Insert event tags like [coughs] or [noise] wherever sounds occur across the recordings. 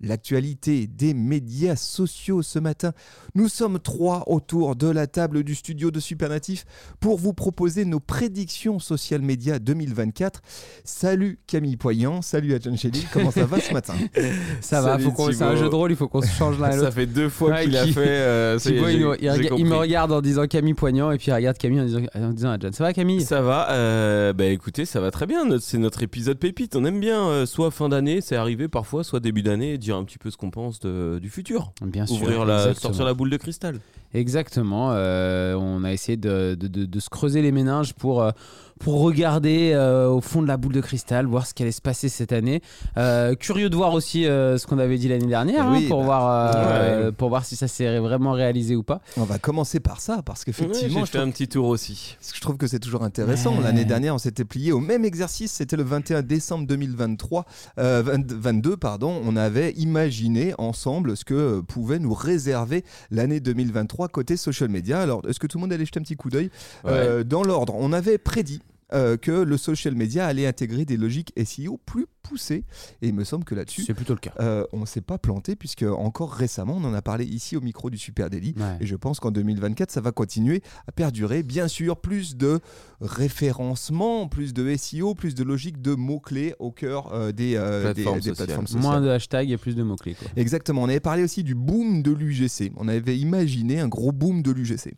l'actualité des médias sociaux ce matin. Nous sommes trois autour de la table du studio de Supernatif pour vous proposer nos prédictions social média 2024. Salut Camille Poyan, salut à John Shelley, comment ça va ce matin? [laughs] Ça va, Salut, faut qu'on- c'est un jeu de rôle, il faut qu'on se change l'un [laughs] et Ça fait deux fois Ouais, qu'il a fait. euh, Thibaut, il, me regarde en disant Camille Poignant et puis il regarde Camille en disant, en disant à John Ça va Camille? Ça va, euh, bah écoutez, ça va très bien. Notre- C'est notre épisode pépite. On aime bien, euh, soit fin d'année, c'est arrivé parfois, soit début d'année, dire un petit peu ce qu'on pense de- du futur. Bien sûr. Ouvrir la, exactement. sortir la boule de cristal. Exactement. euh, on a essayé de, de- de- de se creuser les méninges pour, euh, pour regarder euh, au fond de la boule de cristal, voir ce qui allait se passer cette année. Euh, curieux de voir aussi euh, ce qu'on avait dit l'année dernière, hein, Oui, pour, bah, voir, euh, ouais. pour voir si ça s'est vraiment réalisé ou pas. On va commencer par ça parce qu'effectivement, J'ai je fait trouve un petit tour aussi. Parce que je trouve que c'est toujours intéressant. Ouais. L'année dernière, on s'était plié au même exercice. C'était le 21 décembre 2023, euh, 20 22, pardon. On avait imaginé ensemble ce que pouvait nous réserver l'année 2023 côté social media. Alors, est-ce que tout le monde allait jeter un petit coup d'œil Euh, Dans l'ordre, on avait prédit. Euh, que le social media allait intégrer des logiques SEO plus poussées et il me semble que là-dessus C'est plutôt le cas. euh, on ne s'est pas planté puisque encore récemment on en a parlé ici au micro du Super Daily Ouais. et je pense qu'en 2024, ça va continuer à perdurer. Bien sûr, plus de référencement, plus de SEO, plus de logique de mots-clés au cœur euh, des, des- Plateformes des sociales. plateformes sociales. Moins de hashtags et plus de mots-clés. Exactement. On avait parlé aussi du boom de l'UGC. On avait imaginé un gros boom de l'UGC.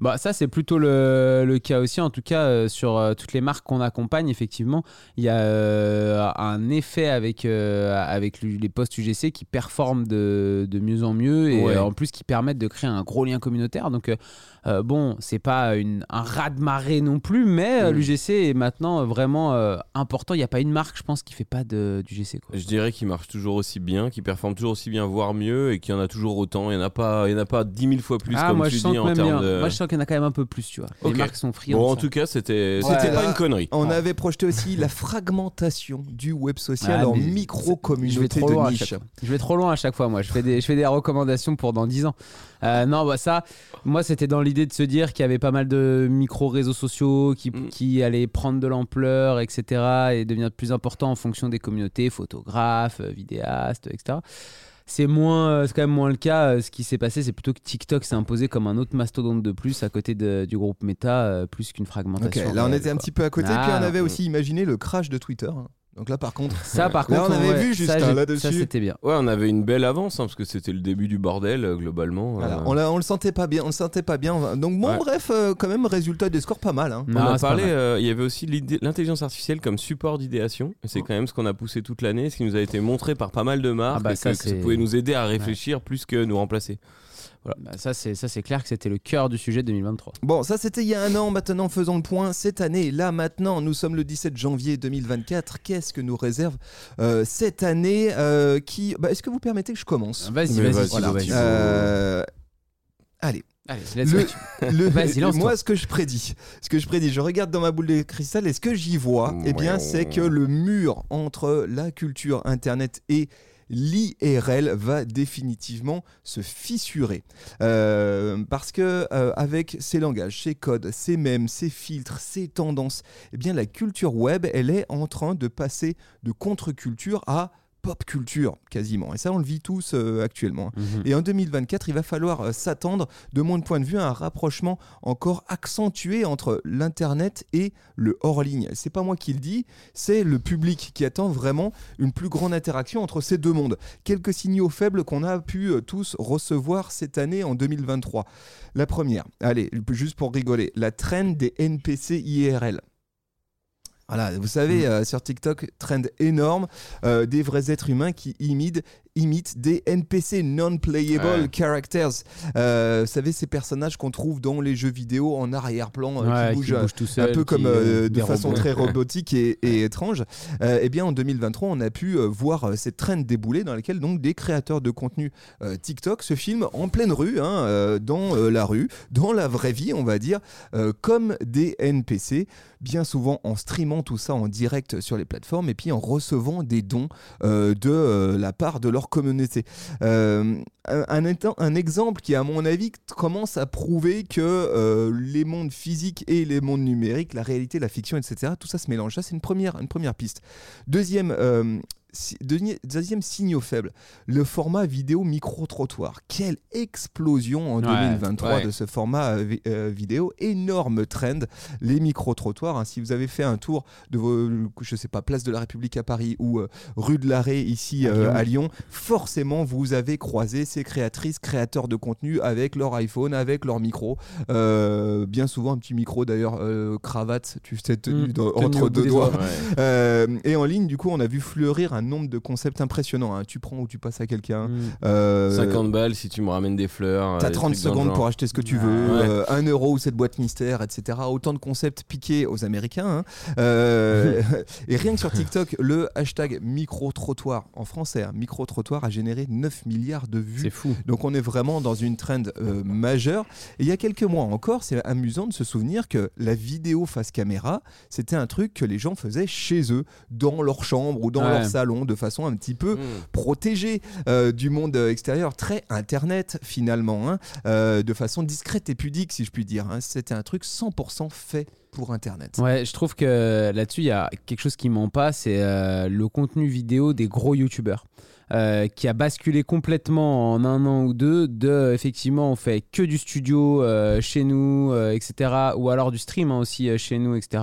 Bah, ça, c'est plutôt le, le cas aussi. En tout cas, euh, sur euh, toutes les marques qu'on accompagne, effectivement, il y a euh, un effet avec, avec les posts UGC qui performent de, de mieux en mieux et Ouais. en plus qui permettent de créer un gros lien communautaire. Donc, bon, c'est pas une, un raz-de-marée non plus, mais Mm. l'UGC est maintenant vraiment important. Il n'y a pas une marque, je pense, qui fait pas de, d'UGC. Quoi. Je dirais qu'il marche toujours aussi bien, qu'il performe toujours aussi bien, voire mieux, et qu'il y en a toujours autant. Il n'y en a pas, il y en a pas 10 000 fois plus, ah, comme moi, tu je dis, en termes de. Moi, je sens qu'il y en a quand même un peu plus, tu vois. Les marques sont friandes. Bon, en ça. tout cas, c'était pas là- une connerie. On Ouais. avait projeté aussi la fragmentation du web social Ah, en trop de loin à niche. chaque fois. Je vais trop loin à chaque fois, moi. Je fais des, je fais des recommandations pour dans 10 ans. Euh, non, bah ça, moi, c'était dans l'idée de se dire qu'il y avait pas mal de micro-réseaux sociaux qui, Mm. qui allaient prendre de l'ampleur, etc. et devenir de plus important en fonction des communautés, photographes, vidéastes, etc. C'est moins, euh, c'est quand même moins le cas. Euh, Ce qui s'est passé, c'est plutôt que TikTok s'est imposé comme un autre mastodonte de plus à côté de- du groupe Meta, euh, plus qu'une fragmentation. là on était un petit peu à côté, Ah, puis on avait aussi imaginé le crash de Twitter. Hein. Donc là par contre, [laughs] Ça, par Là, contre, on avait ouais, vu ça, Justin j'ai- là-dessus. Ça, c'était bien. Ouais, on avait une belle avance, hein, parce que c'était le début du bordel, euh, globalement. Voilà, euh. on, l'a- on le sentait pas bien, on le sentait pas bien. Donc bon, Ouais. bref, euh, quand même résultat des scores pas mal. hein. On Non, a parlé, euh, il y avait aussi l'intelligence artificielle comme support d'idéation. C'est quand même ce qu'on a poussé toute l'année, ce qui nous a été montré par pas mal de marques, Ah bah et ça, que, que ça pouvait nous aider à réfléchir plus que nous remplacer. Bah, ça, c'est ça, c'est clair que c'était le cœur du sujet de 2023. Bon, ça c'était il y a un an. Maintenant, faisons le point. Cette année, là maintenant, nous sommes le 17 janvier 2024. Qu'est-ce que nous réserve euh, cette année euh, qui... bah, Est-ce que vous permettez que je commence? Vas-y, vas-y, vas-y, vas-y. Euh, Allez, Allez, let's Le- go. Le- [laughs] moi, ce que je prédis, ce que je prédis, je regarde dans ma boule de cristal et ce que j'y vois, eh bien, c'est que le mur entre la culture internet et l'IRL va définitivement se fissurer. Euh, parce que euh, avec ces langages, ces codes, ces mèmes, ces filtres, ces tendances, eh bien la culture web, elle est en train de passer de contre-culture à pop culture quasiment. Et ça, on le vit tous euh, actuellement. Mhm. Et en 2024, il va falloir euh, s'attendre, de mon point de vue, à un rapprochement encore accentué entre l'Internet et le hors-ligne. C'est pas moi qui le dis, c'est le public qui attend vraiment une plus grande interaction entre ces deux mondes. Quelques signaux faibles qu'on a pu euh, tous recevoir cette année en 2023. La première, allez, juste pour rigoler, la trend des NPC IRL. Voilà, vous savez, euh, sur TikTok, trend énorme, euh, des vrais êtres humains qui imitent, imitent des NPC, non-playable Ouais. characters. Euh, vous savez, ces personnages qu'on trouve dans les jeux vidéo en arrière-plan, Ouais, qui bougent bouge tout un seul, peu qui, comme de façon robots. très robotique et, et étrange. Eh bien, en 2023, on a pu voir cette trend débouler dans laquelle donc des créateurs de contenu TikTok se filment en pleine rue, hein, dans la rue, dans la vraie vie, on va dire, comme des NPC, bien souvent en streamant tout ça en direct sur les plateformes et puis en recevant des dons euh, de euh, la part de leur communauté. Euh, un, un exemple qui, à mon avis, commence à prouver que les mondes physiques et les mondes numériques, la réalité, la fiction, etc., tout ça se mélange. Ça, c'est une première, une première piste. Deuxième, deuxième, signaux faible, le format vidéo micro-trottoir. Quelle explosion en Ouais, 2023 ouais. de ce format euh, euh, vidéo. Énorme trend, les micro-trottoirs. hein. Si vous avez fait un tour de vos, je sais pas, place de la République à Paris ou euh, rue de l'Arrêt ici À euh, Lyon. à Lyon, forcément vous avez croisé ces créatrices, créateurs de contenu avec leur iPhone, avec leur micro. Bien souvent un petit micro d'ailleurs, cravate, tu sais, tenu Mm, au entre deux doigts. doigts. Ouais. Et en ligne, du coup, on a vu fleurir un nombre de concepts impressionnants. hein. Tu prends ou tu passes à quelqu'un. Mm. Euh, 50 balles si tu me ramènes des fleurs. T'as euh, des 30 trucs dans le secondes pour acheter ce que tu veux, Ouais. euh, 1 euro ou cette boîte mystère, etc. Autant de concepts piqués aux Américains. hein. Euh, [laughs] et rien que sur TikTok, le hashtag micro-trottoir en français, hein, micro-trottoir a généré 9 milliards de vues C'est fou. donc on est vraiment dans une trend euh, majeure. Et il y a quelques mois encore, c'est amusant de se souvenir que la vidéo face caméra, c'était un truc que les gens faisaient chez eux, dans leur chambre ou dans Ouais. leur salon, de façon un petit peu Mm. protégée euh, du monde euh, extérieur, très internet finalement, hein, euh, de façon discrète et pudique si je puis dire. hein. C'était un truc 100% fait pour internet. Ouais, je trouve que là-dessus, il y a quelque chose qui ment pas, c'est euh, le contenu vidéo des gros youtubeurs. Euh, qui a basculé complètement en un an ou deux de effectivement on fait que du studio euh, chez nous euh, etc ou alors du stream hein, aussi euh, chez nous etc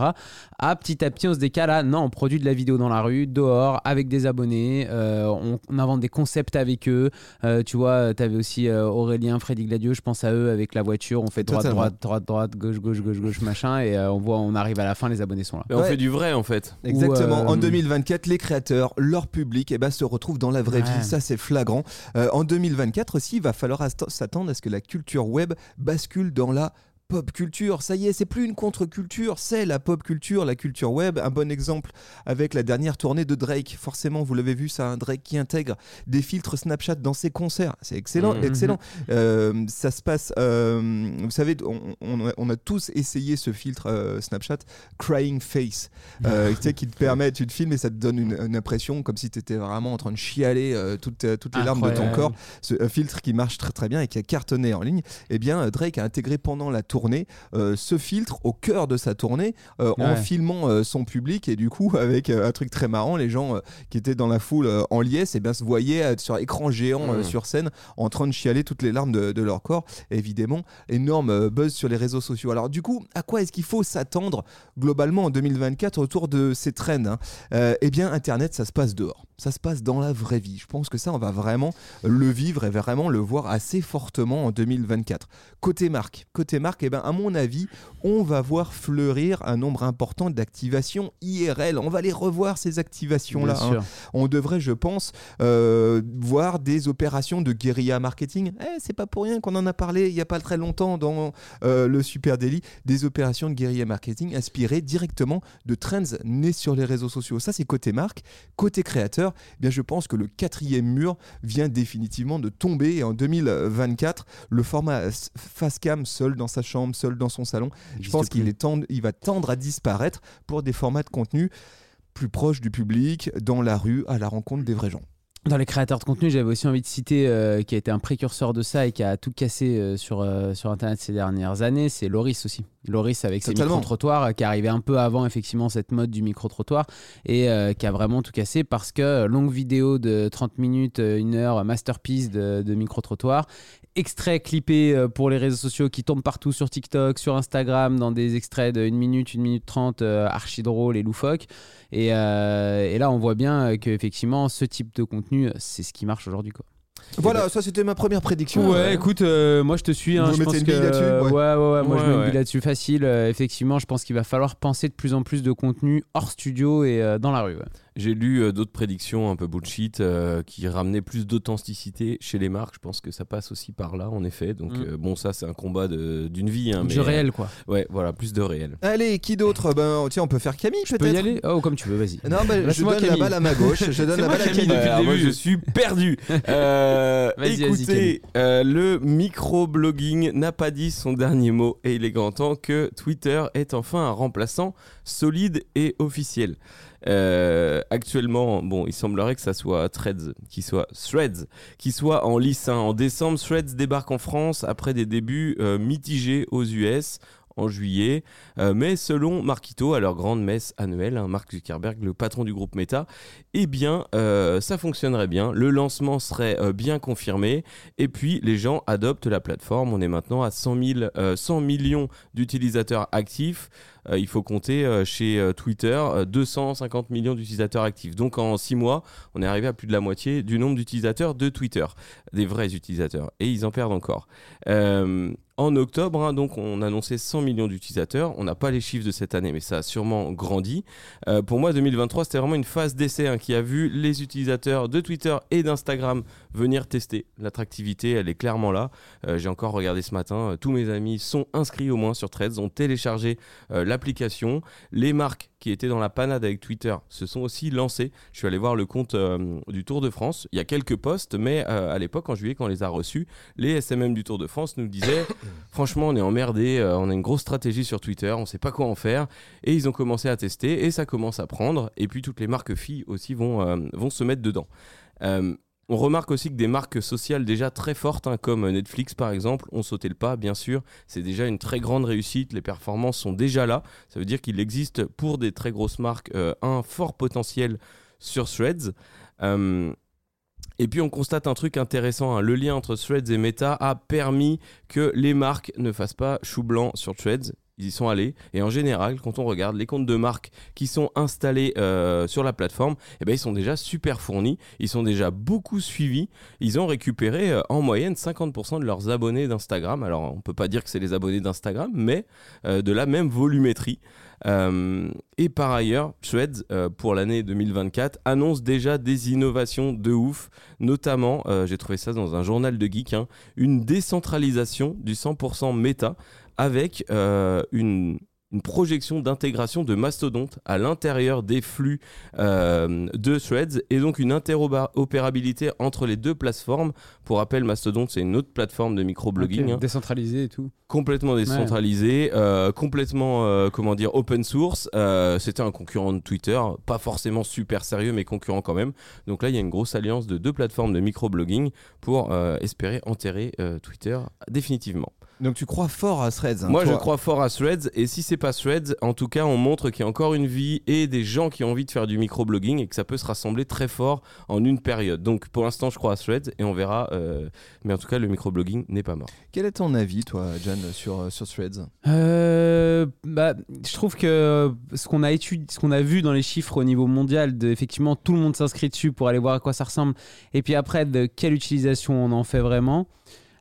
à petit à petit on se décale à non on produit de la vidéo dans la rue dehors avec des abonnés euh, on, on invente des concepts avec eux Euh, tu vois tu avais aussi euh, Aurélien Freddy Gladieux je pense à eux avec la voiture on fait droite Totalement. droite droite droite gauche gauche gauche gauche machin et euh, on voit on arrive à la fin les abonnés sont là on Ouais. fait du vrai en fait. Exactement. Euh, En 2024, les créateurs, leur public, eh ben, se retrouvent dans la vraie Ouais. Ça, c'est flagrant. Euh, en 2024 aussi, il va falloir s'attendre à ce que la culture web bascule dans la pop culture. Ça y est, c'est plus une contre-culture, c'est la pop culture, la culture web. Un bon exemple avec la dernière tournée de Drake. Forcément, vous l'avez vu, ça, un Drake qui intègre des filtres Snapchat dans ses concerts. C'est excellent, Mhm. excellent. Euh, ça se passe, euh, vous savez, on, on a, on a tous essayé ce filtre euh, Snapchat, Crying Face, [laughs] qui te permet, tu te filmes et ça te donne une, une impression comme si tu étais vraiment en train de chialer toutes, toutes les larmes de ton corps. Ce un filtre qui marche très très bien et qui a cartonné en ligne. Eh bien, Drake a intégré pendant la tournée euh, ce filtre au cœur de sa tournée euh, en filmant euh, son public et du coup [laughs] avec euh, un truc très marrant, les gens euh, qui étaient dans la foule euh, en liesse, eh bien, se voyaient euh, sur écran géant euh, Mhm. sur scène en train de chialer toutes les larmes de, de leur corps. Évidemment, énorme euh, buzz sur les réseaux sociaux. Alors du coup, à quoi est-ce qu'il faut s'attendre globalement en 2024 autour de ces trends hein? Euh, Eh bien, Internet, ça se passe dehors. Ça se passe dans la vraie vie. Je pense que ça, on va vraiment le vivre et vraiment le voir assez fortement en 2024. Côté marque, côté marque, eh ben, à mon avis, on va voir fleurir un nombre important d'activations IRL. On va les revoir ces activations-là. Hein on devrait, je pense, euh, voir des opérations de guérilla marketing. Eh, c'est pas pour rien qu'on en a parlé il y a pas très longtemps dans euh, le Super Daily, des opérations de guérilla marketing inspirées directement de trends nés sur les réseaux sociaux. Ça, c'est côté marque. Côté créateur, eh bien, je pense que le quatrième mur vient définitivement de tomber. Et en 2024, le format s- face cam, seul dans sa chambre, seul dans son salon, je pense qu'il est tend- il va tendre à disparaître pour des formats de contenu plus proches du public, dans la rue, à la rencontre des vrais gens. Dans les créateurs de contenu, j'avais aussi envie de citer euh, qui a été un précurseur de ça et qui a tout cassé euh, sur, euh, sur Internet ces dernières années, c'est Loris aussi. Loris avec ses Totalement. micro-trottoirs euh, qui arrivait un peu avant effectivement cette mode du micro-trottoir et euh, qui a vraiment tout cassé parce que euh, longue vidéo de 30 minutes, euh, une heure, masterpiece de, de micro-trottoir, extrait clippé pour les réseaux sociaux qui tombent partout sur TikTok, sur Instagram, dans des extraits de 1 minute, 1 minute 30, euh, archi drôle et loufoque. Et, euh, et là, on voit bien qu'effectivement, ce type de contenu, c'est ce qui marche aujourd'hui. quoi. Voilà, ça c'était ma première prédiction. Ouais, écoute, euh, moi je te suis. Hein, Vous je mettez pense une que- bille là-dessus ouais. Ouais. ouais, ouais, moi je Ouais, mets une ouais. bille là-dessus facile. Euh, effectivement, je pense qu'il va falloir penser de plus en plus de contenu hors studio et euh, dans la rue. ouais. J'ai lu euh, d'autres prédictions un peu bullshit euh, qui ramenaient plus d'authenticité chez les marques. Je pense que ça passe aussi par là, en effet. Donc, Mm. euh, bon, ça, c'est un combat de- d'une vie. Hein, Du mais, réel, quoi. euh, ouais, voilà, plus de réel. Allez, qui d'autre? Ben tiens, on peut faire Camille Tu peux peut-être. y aller Oh, comme tu veux, vas-y. Non, bah, je donne la Camille. balle à ma gauche. Je [laughs] donne la balle à Camille le Alors, moi, je suis perdu. [laughs] Euh, écoutez, euh, le microblogging n'a pas dit son dernier mot et il est grand temps que Twitter est enfin un remplaçant solide et officiel. Euh, actuellement, bon, il semblerait que ça soit Threads, qui soit Threads, qui soit en lice. hein. En décembre, Threads débarque en France après des débuts euh, mitigés aux US en juillet. Euh, mais selon Marquito, à leur grande messe annuelle, hein, Mark Zuckerberg, le patron du groupe Meta, eh bien, ça fonctionnerait bien. Le lancement serait bien confirmé. Et puis, les gens adoptent la plateforme. On est maintenant à 100, 000, euh, 100 millions d'utilisateurs actifs. Euh, il faut compter euh, chez euh, Twitter euh, 250 millions d'utilisateurs actifs. Donc, en 6 mois, on est arrivé à plus de la moitié du nombre d'utilisateurs de Twitter, des vrais utilisateurs. Et ils en perdent encore. En octobre, hein, donc, on annonçait 100 millions d'utilisateurs. On n'a pas les chiffres de cette année, mais ça a sûrement grandi. Pour moi, 2023, c'était vraiment une phase d'essai hein, qui a vu les utilisateurs de Twitter et d'Instagram venir tester. L'attractivité, elle est clairement là. J'ai encore regardé ce matin, tous mes amis sont inscrits au moins sur Threads, ont téléchargé euh, l'application. Les marques qui étaient dans la panade avec Twitter se sont aussi lancées. Je suis allé voir le compte euh, du Tour de France. Il y a quelques posts, mais euh, à l'époque, en juillet, quand on les a reçus, les SMM du Tour de France nous disaient [coughs] franchement, on est emmerdé, euh, on a une grosse stratégie sur Twitter, on sait pas quoi en faire. Et ils ont commencé à tester et ça commence à prendre. Et puis toutes les marques filles aussi vont, vont se mettre dedans. Euh, on remarque aussi que des marques sociales déjà très fortes, hein, comme Netflix par exemple, ont sauté le pas, bien sûr. C'est déjà une très grande réussite, les performances sont déjà là. Ça veut dire qu'il existe pour des très grosses marques euh, un fort potentiel sur Threads. Euh, et puis on constate un truc intéressant, hein. le lien entre Threads et Meta a permis que les marques ne fassent pas chou blanc sur Threads. Ils y sont allés et en général, quand on regarde les comptes de marques qui sont installés euh, sur la plateforme, eh ben, ils sont déjà super fournis, ils sont déjà beaucoup suivis. Ils ont récupéré euh, en moyenne 50% de leurs abonnés d'Instagram. Alors on peut pas dire que c'est les abonnés d'Instagram, mais euh, de la même volumétrie. Et par ailleurs, euh, pour l'année 2024, annonce déjà des innovations de ouf. Notamment, j'ai trouvé ça dans un journal de geek, hein, une décentralisation du 100% méta avec euh, une, une projection d'intégration de mastodonte à l'intérieur des flux euh, de Threads et donc une interopérabilité entre les deux plateformes. Pour rappel, Mastodon, c'est une autre plateforme de microblogging. Ok, hein Décentralisé et tout. complètement décentralisé, euh, complètement euh, comment dire open source. C'était un concurrent de Twitter, pas forcément super sérieux, mais concurrent quand même. Donc là, il y a une grosse alliance de deux plateformes de microblogging pour espérer enterrer Twitter définitivement. Donc tu crois fort à Threads hein, Moi, je crois fort à Threads, et si c'est pas Threads, en tout cas, on montre qu'il y a encore une vie et des gens qui ont envie de faire du microblogging et que ça peut se rassembler très fort en une période. Donc pour l'instant, je crois à Threads et on verra. euh, mais en tout cas, le microblogging n'est pas mort. Quel est ton avis, toi, John, sur, euh, sur Threads? Euh, bah, je trouve que ce qu'on a étudié, ce qu'on a vu dans les chiffres au niveau mondial, de, effectivement, tout le monde s'inscrit dessus pour aller voir à quoi ça ressemble. Et puis après, de quelle utilisation on en fait vraiment.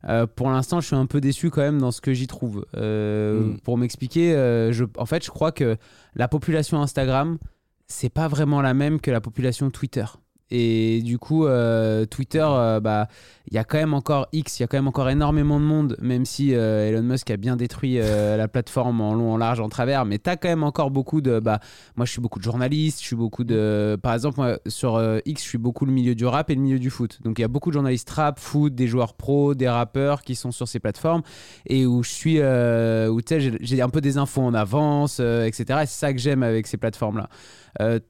Euh, pour l'instant, je suis un peu déçu quand même dans ce que j'y trouve. Euh, Mm. Pour m'expliquer, euh, je, en fait, je crois que la population Instagram, c'est pas vraiment la même que la population Twitter. Et du coup, euh, Twitter, euh, bah, il y a quand même encore X, il y a quand même encore énormément de monde, même si euh, Elon Musk a bien détruit la plateforme en long, en large, en travers. Mais tu as quand même encore beaucoup de. Bah, moi, je suis beaucoup de journalistes, je suis beaucoup de. Par exemple, moi, sur X, je suis beaucoup le milieu du rap et le milieu du foot. Donc, il y a beaucoup de journalistes rap, foot, des joueurs pro, des rappeurs qui sont sur ces plateformes et où je suis. où tu sais, j'ai- un peu des infos en avance, etc. Et c'est ça que j'aime avec ces plateformes-là.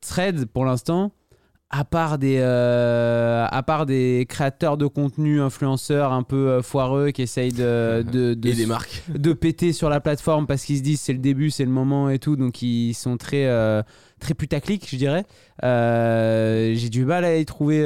Threads, pour l'instant à part des euh, à part des créateurs de contenu influenceurs un peu euh, foireux qui essayent de [laughs] de, de, et des marques. de péter sur la plateforme parce qu'ils se disent c'est le début c'est le moment et tout. Donc ils sont très euh, très putaclic je dirais. Euh, j'ai du mal à y trouver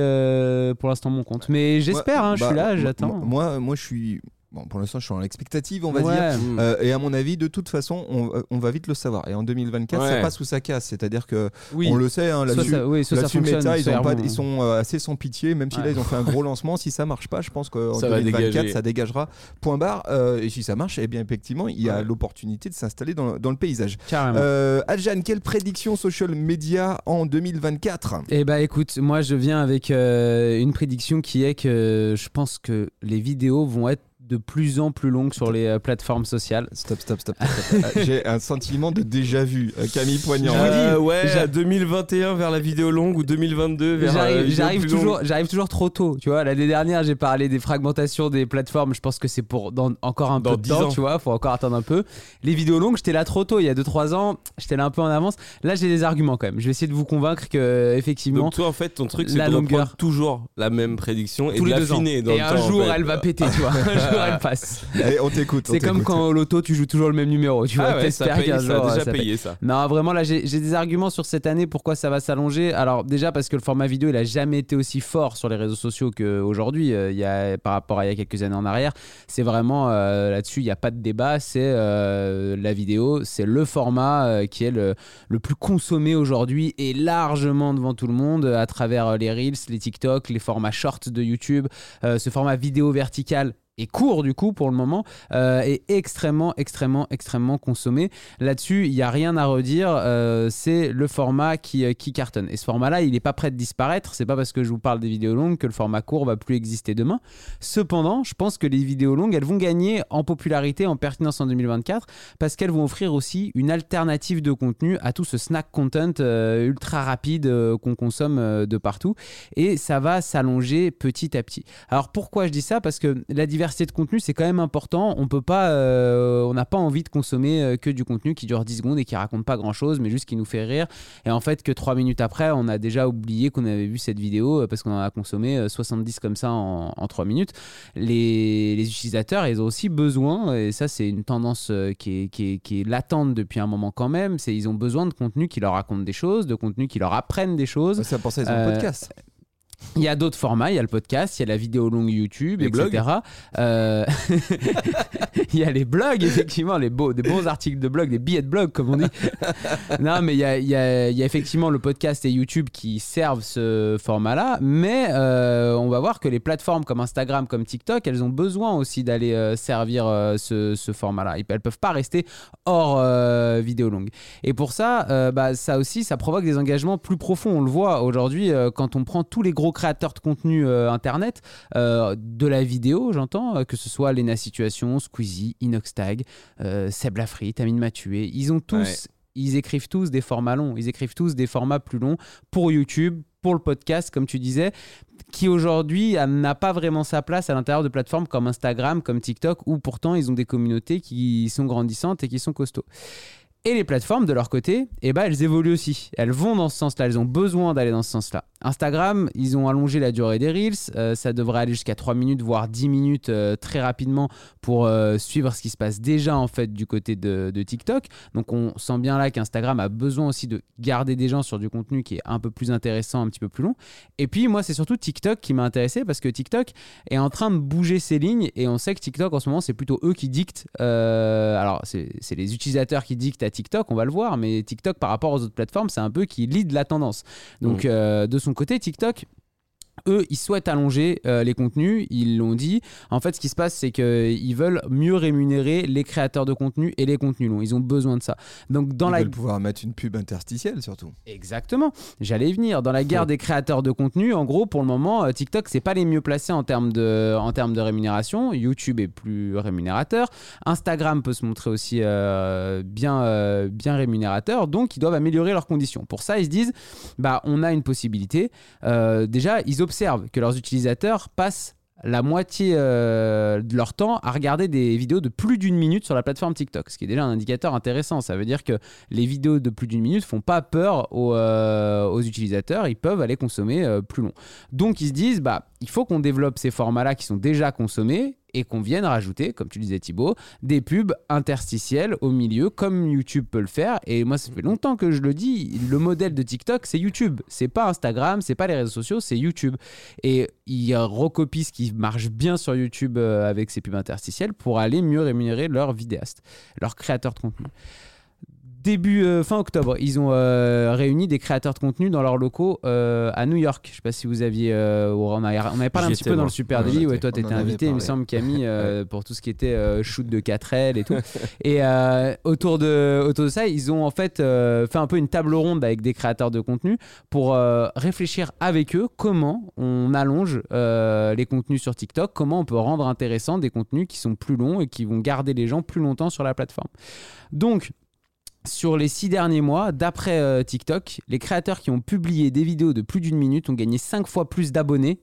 pour l'instant mon compte. Mais j'espère hein, je Bah, suis là j'attends. Moi, moi, je suis Bon, pour l'instant, je suis en expectative, on va Ouais. dire. Mm. Euh, et à mon avis, de toute façon, on, on va vite le savoir. Et en 2024, ça passe ou ça casse. C'est-à-dire que Oui. on le sait, hein, là-dessus. oui. Meta, ils, soit ont pas- bon. ils sont euh, assez sans pitié, même si Ouais. là ils ont fait un gros [laughs] lancement. Si ça marche pas, je pense qu'en Ça va 2024, dégager. ça dégagera. Point barre. Euh, et si ça marche, eh bien effectivement, il y a Ouais. l'opportunité de s'installer dans, dans le paysage. Carrément. Euh, Adjan, quelle prédiction social media en 2024 Eh bah écoute, moi je viens avec euh, une prédiction qui est que je pense que les vidéos vont être de plus en plus longues sur les euh, plateformes sociales. Stop, stop, stop. stop, stop. Euh, [laughs] J'ai un sentiment de déjà vu. Euh, Camille Poignant. Je vous dis, Euh, ouais, j'a- à 2021 vers la vidéo longue ou 2022 vers la J'arrive vidéo j'arrive plus toujours, longue. j'arrive toujours trop tôt. Tu vois, l'année dernière j'ai parlé des fragmentations des plateformes. Je pense que c'est pour dans encore un Dans peu de 10 temps. ans. Tu vois, faut encore attendre un peu. Les vidéos longues, j'étais là trop tôt. Il y a 2-3 ans, j'étais là un peu en avance. Là j'ai des arguments quand même. Je vais essayer de vous convaincre que effectivement. Donc toi en fait ton truc c'est La de longueur. toujours la même prédiction et tous de deux ans. l'affiner dans Et le un temps, en jour, fait. elle va péter, tu vois. [laughs] [laughs] un jour, elle passe. Allez, on t'écoute. C'est comme quand au loto, tu joues toujours le même numéro. Tu vois, Ah ouais, ça paye, ça jour, a déjà ça paye. payé ça. Non, vraiment, là, j'ai des arguments sur cette année pourquoi ça va s'allonger. Alors, déjà, parce que le format vidéo, il a jamais été aussi fort sur les réseaux sociaux qu'aujourd'hui, euh, il y a, par rapport à il y a quelques années en arrière. C'est vraiment euh, là-dessus, il n'y a pas de débat. C'est euh, la vidéo, c'est le format euh, qui est le, le plus consommé aujourd'hui et largement devant tout le monde à travers les Reels, les TikTok, les formats shorts de YouTube. Euh, ce format vidéo vertical est court du coup pour le moment euh, est extrêmement extrêmement extrêmement consommé. Là-dessus il n'y a rien à redire euh, c'est le format qui, euh, qui cartonne. Et ce format là il n'est pas prêt de disparaître. C'est pas parce que je vous parle des vidéos longues que le format court va plus exister demain. Cependant je pense que les vidéos longues elles vont gagner en popularité en pertinence en 2024 parce qu'elles vont offrir aussi une alternative de contenu à tout ce snack content ultra rapide qu'on consomme de partout. Et ça va s'allonger petit à petit. Alors pourquoi je dis ça? Parce que la diversité de contenu c'est quand même important. On peut pas, euh, on n'a pas envie de consommer euh, que du contenu qui dure 10 secondes et qui raconte pas grand chose, mais juste qui nous fait rire. Et en fait que 3 minutes après, on a déjà oublié qu'on avait vu cette vidéo euh, parce qu'on en a consommé euh, 70 comme ça en, en 3 minutes. Les, les utilisateurs, ils ont aussi besoin, et ça c'est une tendance qui est, qui, est, qui est latente depuis un moment quand même, c'est ils ont besoin de contenu qui leur raconte des choses, de contenu qui leur apprennent des choses. Ça pour ça, ils ont Euh, podcast. Il y a d'autres formats, il y a le podcast, il y a la vidéo longue YouTube, Les etc. Euh, [laughs] il y a les blogs, effectivement, les beaux, des bons articles de blog, des billets de blog, comme on dit. [laughs] non, mais il y a, il y a- il y a effectivement le podcast et YouTube qui servent ce format-là, mais euh, on va voir que les plateformes comme Instagram, comme TikTok, elles ont besoin aussi d'aller euh, servir ce, ce format-là. Elles peuvent pas rester hors vidéo longue. Et pour ça, bah, ça aussi, ça provoque des engagements plus profonds. On le voit aujourd'hui quand on prend tous les gros créateurs de contenu euh, internet, euh, de la vidéo, j'entends, euh, que ce soit Lena Situation, Squeezie, Inoxtag, Seb Lafrite, Tamine Mathieu, ils ont tous, Ouais. ils écrivent tous des formats longs, ils écrivent tous des formats plus longs pour YouTube, pour le podcast, comme tu disais, qui aujourd'hui n'a pas vraiment sa place à l'intérieur de plateformes comme Instagram, comme TikTok, où pourtant ils ont des communautés qui sont grandissantes et qui sont costauds. Et les plateformes, de leur côté, eh ben, elles évoluent aussi. Elles vont dans ce sens-là, elles ont besoin d'aller dans ce sens-là. Instagram, ils ont allongé la durée des Reels. euh, ça devrait aller jusqu'à 3 minutes, voire 10 minutes euh, très rapidement pour euh, suivre ce qui se passe déjà en fait du côté de, de TikTok. Donc on sent bien là qu'Instagram a besoin aussi de garder des gens sur du contenu qui est un peu plus intéressant, un petit peu plus long. Et puis moi, c'est surtout TikTok qui m'a intéressé parce que TikTok est en train de bouger ses lignes et on sait que TikTok en ce moment, c'est plutôt eux qui dictent. alors c'est les utilisateurs qui dictent à TikTok, on va le voir, mais TikTok par rapport aux autres plateformes, c'est un peu qui lead la tendance. Donc euh, de son côté, TikTok, eux, ils souhaitent allonger euh, les contenus, ils l'ont dit. En fait, ce qui se passe, c'est qu'ils veulent mieux rémunérer les créateurs de contenu et les contenus longs. Ils ont besoin de ça. Donc, dans Ils la veulent pouvoir mettre une pub interstitielle surtout. Exactement. J'allais y venir. Dans la guerre des créateurs de contenu, en gros, pour le moment, euh, TikTok, c'est pas les mieux placés en termes de, en termes de rémunération. YouTube est plus rémunérateur. Instagram peut se montrer aussi euh, bien, euh, bien rémunérateur. Donc, ils doivent améliorer leurs conditions. Pour ça, ils se disent, bah, on a une possibilité. Déjà, ils observent que leurs utilisateurs passent la moitié euh, de leur temps à regarder des vidéos de plus d'une minute sur la plateforme TikTok, ce qui est déjà un indicateur intéressant. Ça veut dire que les vidéos de plus d'une minute font pas peur aux, euh, utilisateurs, ils peuvent aller consommer euh, plus long. Donc ils se disent, bah, il faut qu'on développe ces formats-là qui sont déjà consommés et qu'on vienne rajouter, comme tu disais Thibaut, des pubs interstitielles au milieu, comme YouTube peut le faire. Et moi, ça fait longtemps que je le dis, le modèle de TikTok, c'est YouTube. C'est pas Instagram, c'est pas les réseaux sociaux, c'est YouTube. Et ils recopient ce qui marche bien sur YouTube euh, avec ces pubs interstitielles pour aller mieux rémunérer leurs vidéastes, leurs créateurs de contenu début euh, fin octobre, ils ont euh, réuni des créateurs de contenu dans leurs locaux euh, à New York. Je sais pas si vous aviez, on, avait, parlé un petit peu dans le Super Daily. Ouais, toi, tu étais invité, il me semble, Camille, [laughs] pour tout ce qui était shoot de 4L et tout. et autour de autour de ça, ils ont en fait fait un peu une table ronde avec des créateurs de contenu pour réfléchir avec eux comment on allonge les contenus sur TikTok, comment on peut rendre intéressant des contenus qui sont plus longs et qui vont garder les gens plus longtemps sur la plateforme. Donc sur les six derniers mois, d'après euh, TikTok, les créateurs qui ont publié des vidéos de plus d'une minute ont gagné cinq fois plus d'abonnés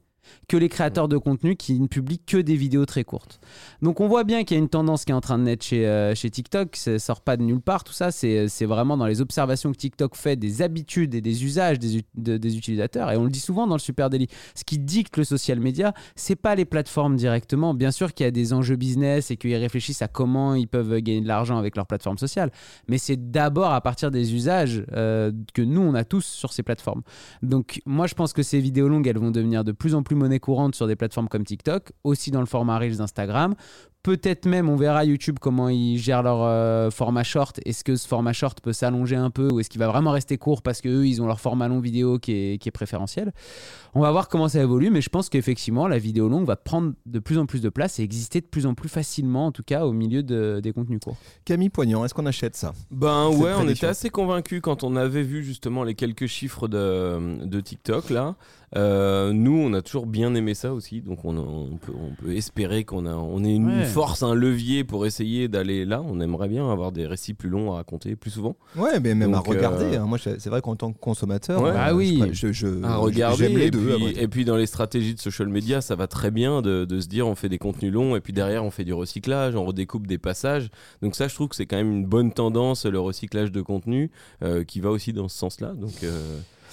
que les créateurs de contenu qui ne publient que des vidéos très courtes. Donc on voit bien qu'il y a une tendance qui est en train de naître chez, euh, TikTok, ça sort pas de nulle part, tout ça, c'est vraiment dans les observations que TikTok fait des habitudes et des usages des, des utilisateurs, et on le dit souvent dans le Super Daily, ce qui dicte le social media, c'est pas les plateformes directement, bien sûr qu'il y a des enjeux business et qu'ils réfléchissent à comment ils peuvent gagner de l'argent avec leur plateforme sociale, mais c'est d'abord à partir des usages euh, que nous on a tous sur ces plateformes. Donc moi je pense que ces vidéos longues, elles vont devenir de plus en plus monnaie courante sur des plateformes comme TikTok, aussi dans le format Reels d'Instagram, Peut-être même, on verra YouTube comment ils gèrent leur euh, format short. Est-ce que ce format short peut s'allonger un peu ou est-ce qu'il va vraiment rester court parce qu'eux, ils ont leur format long vidéo qui est, qui est, préférentiel? On va voir comment ça évolue, mais je pense qu'effectivement, la vidéo longue va prendre de plus en plus de place et exister de plus en plus facilement, en tout cas, au milieu de, des contenus courts. Camille Poignant, est-ce qu'on achète ça? Ben ouais, on était assez convaincus quand on avait vu justement les quelques chiffres de, de TikTok là. Euh, nous, on a toujours bien aimé ça aussi, donc on, on, peut, on peut, espérer qu'on a, on ait une force, un levier pour essayer d'aller là. On aimerait bien avoir des récits plus longs à raconter plus souvent. Ouais, mais même à regarder. Euh, hein. Moi, c'est vrai qu'en tant que consommateur, bah oui. je, je, à regarder. Les et, deux, puis, et, puis, dans les stratégies de social media, ça va très bien de, de, se dire on fait des contenus longs et puis derrière on fait du recyclage, on redécoupe des passages. Donc ça, je trouve que c'est quand même une bonne tendance le recyclage de contenu euh, qui va aussi dans ce sens-là. Donc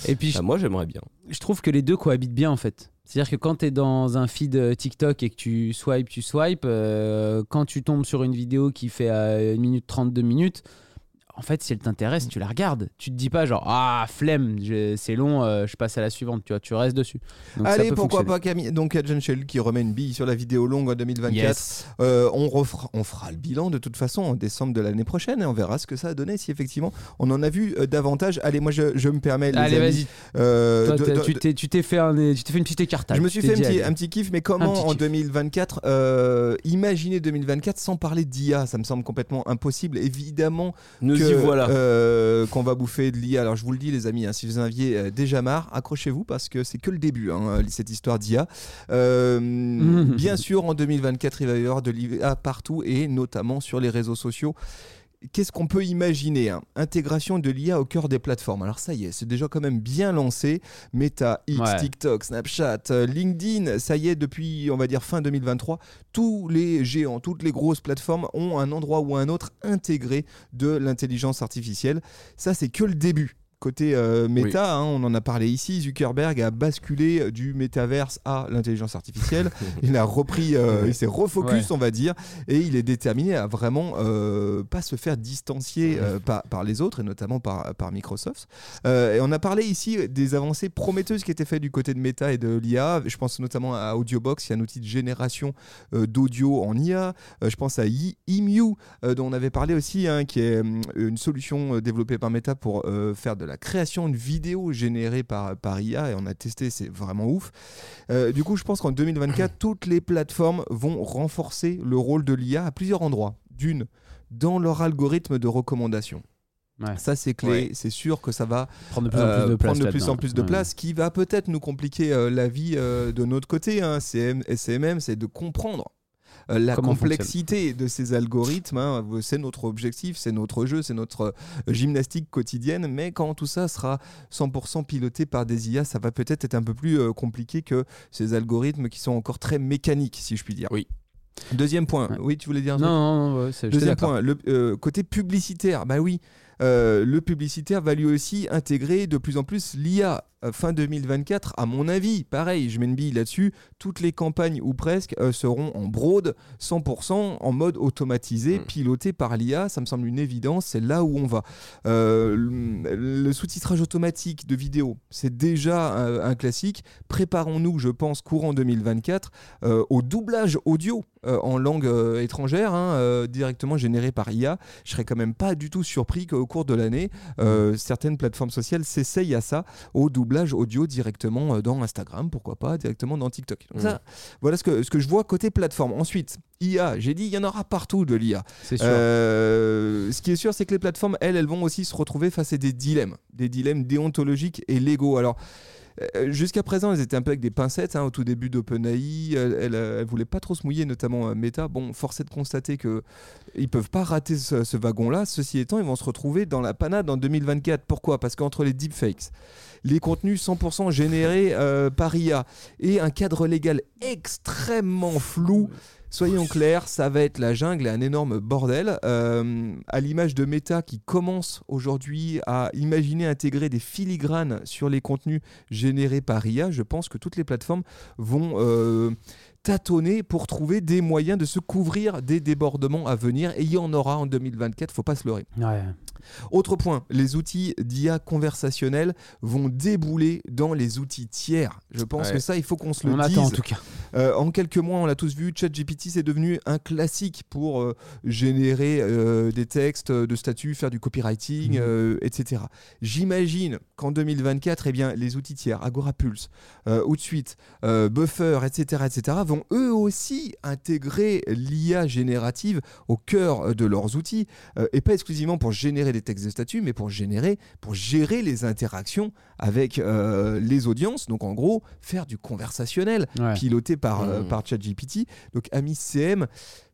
et puis, bah, moi, j'aimerais bien. Je trouve que les deux cohabitent bien en fait. C'est-à-dire que quand tu es dans un feed euh, TikTok et que tu swipes, tu swipes, euh, quand tu tombes sur une vidéo qui fait 1 euh, minute 32 minutes, en fait, si elle t'intéresse, tu la regardes. Tu te dis pas genre ah flemme, c'est long, euh, je passe à la suivante. Tu vois, tu restes dessus. Allez, pourquoi pas Camille? Donc John Shell qui remet une bille sur la vidéo longue en 2024. Euh, on refera, on fera le bilan de toute façon en décembre de l'année prochaine et on verra ce que ça a donné si effectivement on en a vu euh, davantage. Allez, moi je, me permets. Allez, vas-y. tu t'es fait un, tu t'es fait une petite écartage. Je me suis fait un petit, kiff, mais comment en 2024 imaginer 2024 sans parler d'IA Ça me semble complètement impossible. Évidemment voilà. Euh, qu'on va bouffer de l'IA. Alors je vous le dis les amis, hein, si vous en aviez euh, déjà marre, accrochez-vous parce que c'est que le début, hein, cette histoire d'IA. Euh, [laughs] bien sûr, en 2024, il va y avoir de l'IA partout et notamment sur les réseaux sociaux qu'est-ce qu'on peut imaginer hein? Intégration de l'IA au cœur des plateformes. Alors ça y est, c'est déjà quand même bien lancé. Meta, X, TikTok, Snapchat, euh, LinkedIn, ça y est, depuis, on va dire, fin 2023, tous les géants, toutes les grosses plateformes ont un endroit ou un autre intégré de l'intelligence artificielle. Ça, c'est que le début. Côté euh, méta, hein, on en a parlé ici, Zuckerberg a basculé euh, du métaverse à l'intelligence artificielle. [laughs] il a repris, euh, il s'est refocus, on va dire, et il est déterminé à vraiment pas se faire distancier par, par, les autres, et notamment par, par Microsoft. et on a parlé ici des avancées prometteuses qui étaient faites du côté de Meta et de l'IA. Je pense notamment à Audiobox, qui est un outil de génération d'audio en IA. je pense à Emu, dont on avait parlé aussi, hein, qui est une solution développée par Meta pour faire de la la création de vidéos générées par, par IA et on a testé, c'est vraiment ouf. Euh, du coup, je pense qu'en 2024, [clears throat] toutes les plateformes vont renforcer le rôle de l'IA à plusieurs endroits. D'une, dans leur algorithme de recommandation. Ça, c'est clé. C'est sûr que ça va prendre de plus en plus de place, de plus, en plus de place qui va peut-être nous compliquer euh, la vie euh, de notre côté. Hein. CM, SMM, c'est de comprendre euh, la complexité de ces algorithmes. Hein, c'est notre objectif, c'est notre jeu, c'est notre euh, gymnastique quotidienne. Mais quand tout ça sera 100% piloté par des IA, ça va peut-être être un peu plus euh, compliqué que ces algorithmes qui sont encore très mécaniques, si je puis dire. Oui. Deuxième point. Oui, tu voulais dire un Non, non, non Deuxième point, le côté publicitaire. Bah oui. Euh, le publicitaire va lui aussi intégrer de plus en plus l'IA. Euh, fin 2024, à mon avis, pareil, je mets une bille là-dessus, toutes les campagnes ou presque euh, seront en broad, 100% en mode automatisé, Mm. piloté par l'IA. Ça me semble une évidence, c'est là où on va. Euh, le le sous-titrage automatique de vidéos, c'est déjà un, un classique. Préparons-nous, je pense, courant 2024, euh, au doublage audio euh, en langue euh, étrangère, hein, euh, directement généré par IA. Je serais quand même pas du tout surpris qu'au cours de l'année, certaines plateformes sociales s'essayent à ça, au doublage audio directement dans Instagram, pourquoi pas, directement dans TikTok. Donc ça, voilà ce que, ce que je vois côté plateforme. Ensuite, IA, j'ai dit, il y en aura partout de l'IA. C'est sûr. Ce qui est sûr, c'est que les plateformes, elles, elles vont aussi se retrouver face à des dilemmes, des dilemmes déontologiques et légaux. Alors, jusqu'à présent, elles étaient un peu avec des pincettes. hein, au tout début d'OpenAI, elles, elles, euh, voulaient pas trop se mouiller, notamment euh, Meta. Bon, force est de constater que ils peuvent pas rater ce, wagon-là. Ceci étant, ils vont se retrouver dans la panade en 2024. Pourquoi? Parce qu'entre les deepfakes, les contenus 100% générés euh, par IA et un cadre légal extrêmement flou. Soyons clairs, ça va être la jungle et un énorme bordel. Euh, à l'image de Meta qui commence aujourd'hui à imaginer intégrer des filigranes sur les contenus générés par IA, je pense que toutes les plateformes vont euh, tâtonner pour trouver des moyens de se couvrir des débordements à venir. Et il y en aura en 2024, faut pas se leurrer. Ouais. Autre point, les outils d'IA conversationnels vont débouler dans les outils tiers. Je pense Ouais. que ça, il faut qu'on se le On dise. attend en tout cas. Euh, en quelques mois, on l'a tous vu, ChatGPT c'est devenu un classique pour euh, générer euh, des textes de statut, faire du copywriting, euh, etc. J'imagine qu'en 2024, eh bien, les outils tiers, Agora Pulse, euh, ou de suite, euh, Buffer, etc., etc., vont eux aussi intégrer l'IA générative au cœur euh, de leurs outils, euh, et pas exclusivement pour générer des textes de statut, mais pour générer, pour gérer les interactions avec euh, les audiences. Donc en gros, faire du conversationnel Ouais. piloté par, euh, Mhm. par ChatGPT. Donc, amis CM,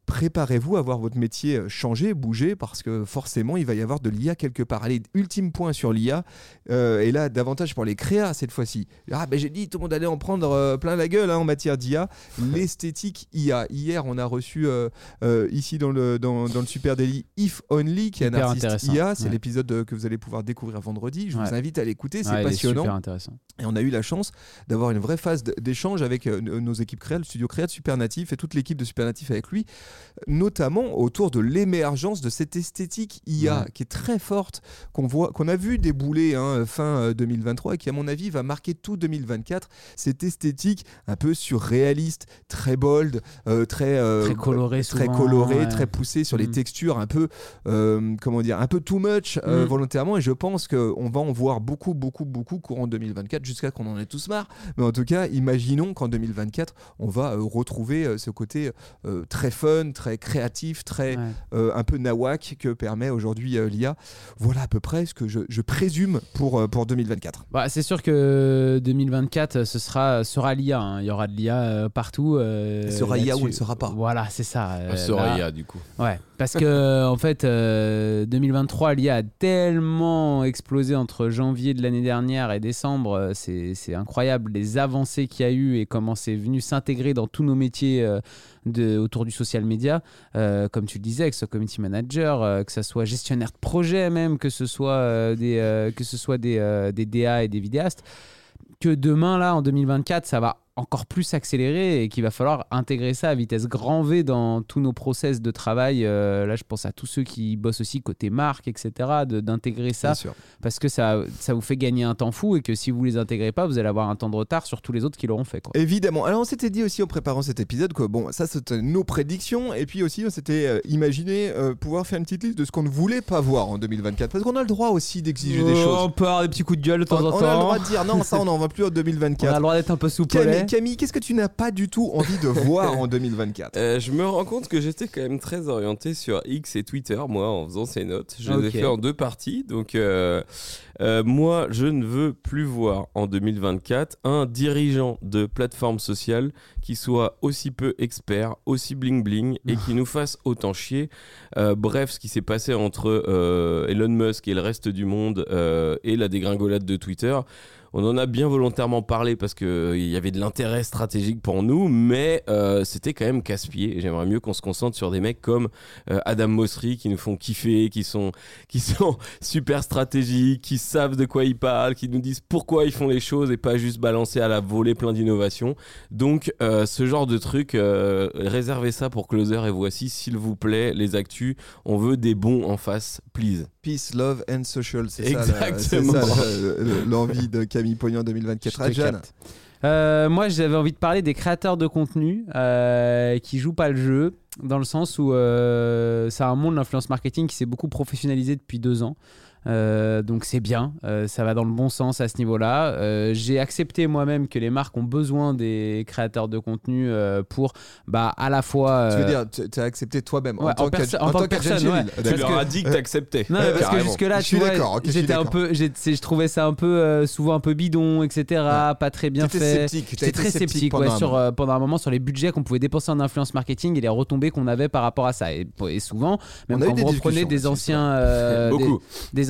préparez-vous à voir votre métier euh, changer, bouger, parce que forcément, il va y avoir de l'IA quelque part. Allez, ultime point sur l'IA, euh, et là, davantage pour les créas cette fois-ci. Ah, ben j'ai dit, tout le monde allait en prendre euh, plein la gueule hein, en matière d'IA. [laughs] L'esthétique IA. Hier, on a reçu euh, ici dans le, dans, dans le Super Daily If Only, qui est un artiste IA. C'est ouais. l'épisode que vous allez pouvoir découvrir vendredi. Je vous Ouais. invite à l'écouter, c'est Ouais, passionnant. super intéressant. Et on a eu la chance d'avoir une vraie phase d'échange avec nos équipes créa, le studio créa de Supernatif et toute l'équipe de Supernatif avec lui, notamment autour de l'émergence de cette esthétique IA Ouais. qui est très forte, qu'on voit, qu'on a vu débouler hein, fin euh, 2023 et qui à mon avis va marquer tout 2024. Cette esthétique un peu surréaliste, très bold, euh, très euh, Très coloré très souvent, coloré, ouais. très poussé sur les Mm. textures un peu, euh, comment dire, un peu too much euh, Mm. volontairement. Et je pense qu'on va en voir beaucoup, beaucoup, beaucoup courant 2024 jusqu'à qu'on en ait tous marre. Mais en tout cas, imaginons qu'en 2024, on va euh, retrouver euh, ce côté euh, très fun, très créatif, très Ouais. euh, un peu nawak que permet aujourd'hui euh, l'IA. Voilà à peu près ce que je, je présume pour, euh, pour 2024. Bah, c'est sûr que 2024, ce sera, sera l'IA. hein. Il y aura de l'IA euh, partout. euh, Elle sera IA ou elle sera pas. Voilà, c'est ça. euh, Ah, sera là- IA du coup. Ouais, parce que en fait, euh, 2023, l'IA a tellement explosé entre janvier de l'année dernière et décembre. C'est c'est incroyable les avancées qu'il y a eu et comment c'est venu s'intégrer dans tous nos métiers euh, de, autour du social media. Euh, comme tu le disais, que ce soit community manager, euh, que ce soit gestionnaire de projet même, que ce soit euh, des, que ce soit des, des DA et des vidéastes. Que demain, là, en 2024, ça va encore plus s'accélérer et qu'il va falloir intégrer ça à vitesse grand V dans tous nos process de travail. Euh, là, je pense à tous ceux qui bossent aussi côté marque, etc., d'intégrer ça parce que ça, ça vous fait gagner un temps fou et que si vous les intégrez pas, vous allez avoir un temps de retard sur tous les autres qui l'auront fait. Quoi. Évidemment. Alors on s'était dit aussi en préparant cet épisode que bon, ça c'était nos prédictions et puis aussi on s'était euh, imaginé euh, pouvoir faire une petite liste de ce qu'on ne voulait pas voir en 2024 parce qu'on a le droit aussi d'exiger des choses. On peut avoir des petits coups de gueule de temps On, en on a le temps. droit de dire non, ça on n'en va plus en [laughs] On a 2024. le droit d'être un peu souple. Camille, qu'est-ce que tu n'as pas du tout envie de voir en [laughs] 2024 Euh, je me rends compte que j'étais quand même très orienté sur X et Twitter, moi, en faisant ces notes. Je les ai fait en deux parties. Donc, euh, euh, moi, je ne veux plus voir en 2024 un dirigeant de plateforme sociale qui soit aussi peu expert, aussi bling-bling et qui nous fasse autant chier. Euh, bref, ce qui s'est passé entre euh, Elon Musk et le reste du monde et la dégringolade de Twitter. on en a bien volontairement parlé parce qu'il il y avait de l'intérêt stratégique pour nous, mais c'était quand même casse-pied. J'aimerais mieux qu'on se concentre sur des mecs comme Adam Mosseri qui nous font kiffer, qui sont, qui sont [laughs] super stratégiques, qui savent de quoi ils parlent, qui nous disent pourquoi ils font les choses et pas juste balancer à la volée plein d'innovations. Donc, euh, ce genre de truc, euh, réservez ça pour Closer et voici, s'il vous plaît, les actus. On veut des bons en face, please. Peace, love and social. C'est Exactement. ça, le- le- l'envie de Camille Pognon 2024. Je te Ah, Jeanne, capte. Euh, moi, j'avais envie de parler des créateurs de contenu euh, qui jouent pas le jeu, dans le sens où euh, c'est un monde l'influence marketing qui s'est beaucoup professionnalisé depuis deux ans. Euh, donc c'est bien, euh, ça va dans le bon sens à ce niveau-là. Euh, J'ai accepté moi-même que les marques ont besoin des créateurs de contenu euh, pour, bah, à la fois. tu veux dire, tu as accepté toi-même ouais, en tant en perso- en en tant que personne, ouais. Tu leur que- as dit que t'acceptais. Non, mais parce que jusque-là, Je tu suis vois, d'accord, ok, je suis j'étais un peu, je trouvais ça un peu, euh, souvent un peu bidon, etc. Pas très bien T'étais fait. sceptique, J'étais très sceptique sceptique pendant ouais, un sur, moment. euh, pendant un moment sur les budgets qu'on pouvait dépenser en influence marketing et les retombées qu'on avait par rapport à ça. Et, et souvent, même On quand vous reprenez des anciens, [laughs] des, Beaucoup.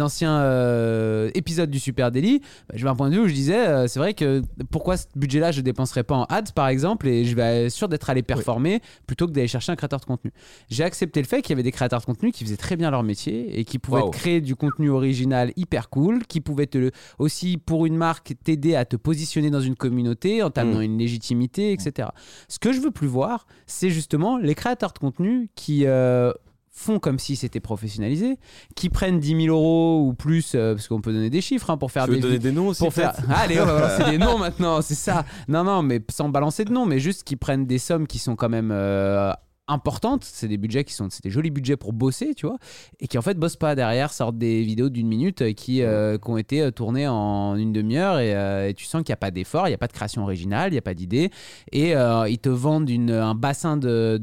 Anciens euh, épisodes du Super Daily, bah, je vais un point de vue où je disais, euh, c'est vrai que pourquoi ce budget-là, je dépenserais pas en ads par exemple et je vais être sûr d'être allé performer plutôt que d'aller chercher un créateur de contenu. J'ai accepté le fait qu'il y avait des créateurs de contenu qui faisaient très bien leur métier et qui pouvaient Wow. créer du contenu original hyper cool, qui pouvaient te, aussi pour une marque t'aider à te positionner dans une communauté en t'amenant Mm. une légitimité, etc. Ce que je veux plus voir, c'est justement les créateurs de contenu qui euh, font comme si c'était professionnalisé, qui prennent 10 000 euros ou plus, euh, parce qu'on peut donner des chiffres hein, pour faire Tu des donner des noms aussi pour faire. peut-être Allez, on va balancer des [laughs] noms maintenant, c'est ça. Non, non, mais sans balancer de noms, mais juste qu'ils prennent des sommes qui sont quand même euh, importantes. C'est des budgets qui sont, c'est des jolis budgets pour bosser, tu vois, et qui en fait bossent pas derrière, sortent des vidéos d'une minute euh, qui, euh, qui ont été tournées en une demi-heure et, et tu sens qu'il n'y a pas d'effort, il n'y a pas de création originale, il n'y a pas d'idée, et ils te vendent une, un bassin de-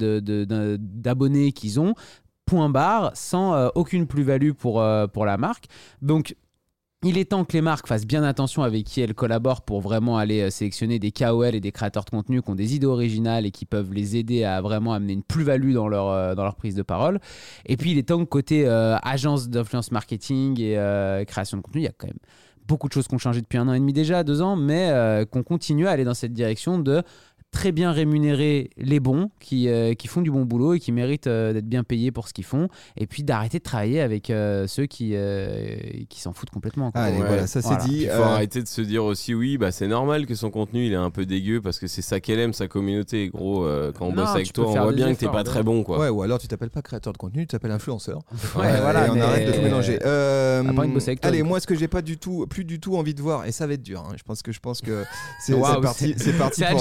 d'abonnés qu'ils ont. Point barre, sans euh, aucune plus-value pour, euh, pour la marque. Donc, il est temps que les marques fassent bien attention avec qui elles collaborent pour vraiment aller euh, sélectionner des KOL et des créateurs de contenu qui ont des idées originales et qui peuvent les aider à vraiment amener une plus-value dans leur, dans leur prise de parole. Et puis il est temps que côté euh, agence d'influence marketing et création de contenu, il y a quand même beaucoup de choses qui ont changé depuis un an et demi déjà, deux ans, mais qu'on continue à aller dans cette direction de très bien rémunérer les bons qui, euh, qui font du bon boulot et qui méritent euh, d'être bien payés pour ce qu'ils font et puis d'arrêter de travailler avec euh, ceux qui, euh, qui s'en foutent complètement. quoi. Allez, Ouais. voilà, ça c'est Voilà. dit. Il faut Euh, arrêter de se dire aussi, oui, bah c'est normal que son contenu il est un peu dégueu parce que c'est ça qu'elle aime, sa communauté. Gros, euh, quand on Non, bosse avec toi, on voit bien que t'es efforts, pas ouais. très bon, quoi. Ouais, ou alors tu t'appelles pas créateur de contenu, tu t'appelles influenceur. [laughs] Ouais, Euh, voilà, et on mais- arrête de tout mélanger. Euh, toi, allez, moi, ce que j'ai pas du tout, plus du tout envie de voir, et ça va être dur. hein, je pense que je pense que [laughs] c'est parti, c'est parti C'est pour.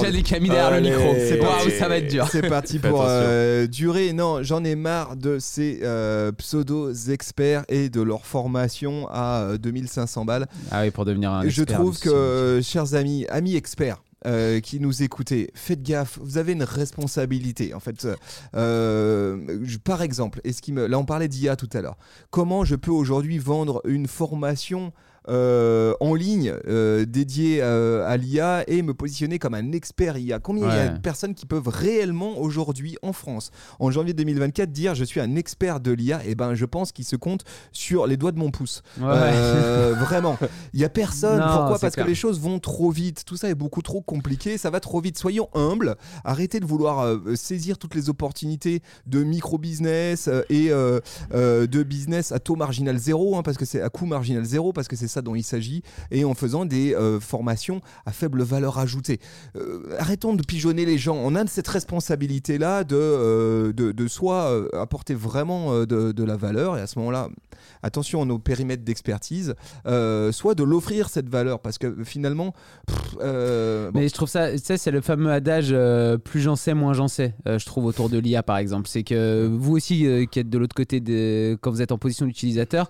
Le micro. C'est Waouh, parti. ça va être dur. C'est parti pour euh, durer. Non, j'en ai marre de ces euh, pseudo-experts et de leur formation à euh, 2500 balles. Ah oui, pour devenir un Et je expert trouve que, euh, chers amis, amis experts, euh, qui nous écoutez, faites gaffe, vous avez une responsabilité. En fait, Euh, je- par exemple, et ce qui me, là on parlait d'IA tout à l'heure, comment je peux aujourd'hui vendre une formation euh, en ligne euh, dédiée euh, à l'IA et me positionner comme un expert IA Combien il y a de personnes qui peuvent réellement aujourd'hui en France, en janvier 2024, dire je suis un expert de l'IA Et ben, je pense qu'il se compte sur les doigts de mon pouce. Ouais. Euh, [laughs] vraiment. Il y a personne. Non, Pourquoi? Parce clair. que les choses vont trop vite. Tout ça est beaucoup trop compliqué. Ça va trop vite. Soyons humbles. Arrêtez de vouloir euh, saisir toutes les opportunités de micro-business euh, et euh, euh, de business à taux marginal zéro, hein, parce que c'est à coût marginal zéro, parce que c'est ça dont il s'agit, et en faisant des euh, formations à faible valeur ajoutée. Euh, arrêtons de pigeonner les gens. On a cette responsabilité-là de, euh, de, de soit euh, apporter vraiment de, la valeur, et à ce moment-là, attention à nos périmètres d'expertise, soit de l'offrir cette valeur, parce que finalement, Mais je trouve ça, tu c'est le fameux adage plus j'en sais, moins j'en sais, je trouve, autour de l'IA par exemple. C'est que vous aussi, qui êtes de l'autre côté, de, quand vous êtes en position d'utilisateur,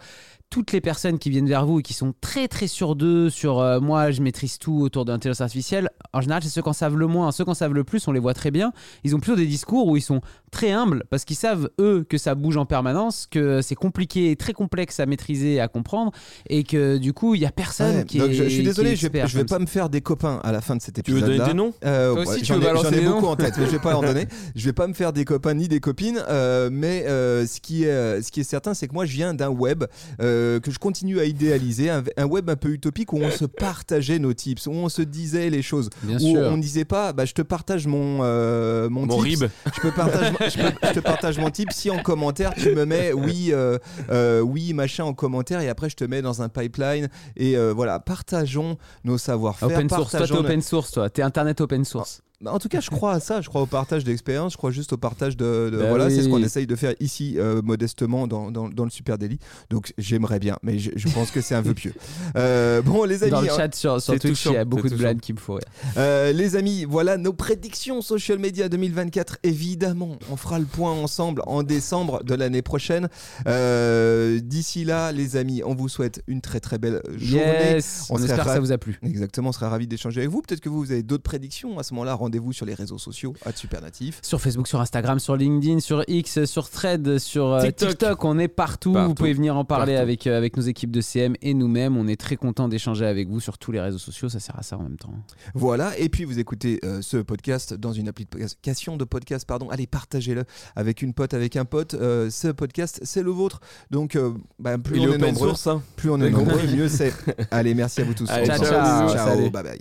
toutes les personnes qui viennent vers vous et qui sont très très sûres d'eux, sur euh, moi je maîtrise tout autour de l'intelligence artificielle, en général c'est ceux qui en savent le moins. Ceux qui en savent le plus, on les voit très bien. Ils ont plutôt des discours où ils sont très humbles parce qu'ils savent eux que ça bouge en permanence, que c'est compliqué et très complexe à maîtriser et à comprendre et que du coup il y a personne ouais, qui donc est. je, je suis désolé, je vais, je pas me faire des copains à la fin de cet Tu veux épisode. donner des noms Euh, Toi aussi, ouais, tu j'en veux ai, balancer j'en ai des beaucoup noms en tête, mais je vais pas en donner. [laughs] Je vais pas me faire des copains ni des copines, euh, mais euh, ce, qui est, ce qui est certain, c'est que moi, je viens d'un web euh, que je continue à idéaliser, un, un web un peu utopique où on se partageait nos tips, où on se disait les choses, Bien où sûr. on disait pas, bah, je te partage mon euh, mon, Mon tips, rib. je, peux partage, je, peux- je te partage mon tip si en commentaire tu me mets oui, euh, euh, oui, machin en commentaire et après je te mets dans un pipeline et euh, voilà, partageons nos savoir-faire. Open source, toi t'es open source, toi. T'es internet open source. Bah, en tout cas, je crois à ça. Je crois au partage d'expérience. Je crois juste au partage de. de- Bah voilà, c'est ce qu'on essaye de faire ici euh, modestement dans, dans, dans le Super Daily. Donc j'aimerais bien, mais je, je pense que c'est un vœu pieux. [laughs] Euh, bon, les amis, Dans le hein, chat sur, sur Twitch, il y a beaucoup de blagues qui me font rire. euh, les amis, voilà nos prédictions social media 2024. Évidemment, on fera le point ensemble en décembre de l'année prochaine. D'ici là, les amis, on vous souhaite une très très belle journée. Yes, On espère que ça vous a plu. Exactement, on serait ravis d'échanger avec vous. Peut-être que vous, vous avez d'autres prédictions. À ce moment-là, rendez-vous sur les réseaux sociaux à Supernatif. Sur Facebook, sur Instagram, sur LinkedIn, sur X, sur Thread, sur euh, TikTok. TikTok. on est partout. Partout. Vous pouvez venir en parler Partout. avec, euh, avec nos équipes de CM et nous-mêmes. On est très content d'échanger avec vous sur tous les réseaux sociaux. Ça sert à ça en même temps. Voilà, et puis vous écoutez euh, ce podcast dans une application de podcast, pardon. Allez, partagez-le avec une pote, avec un pote. Euh, ce podcast, c'est le vôtre. Donc, euh, bah, plus Il est on est nombreux, source, hein. plus on est [laughs] nombreux, mieux c'est. Allez, merci à vous tous. Allez, revoir. ciao, ciao, salut. bye bye.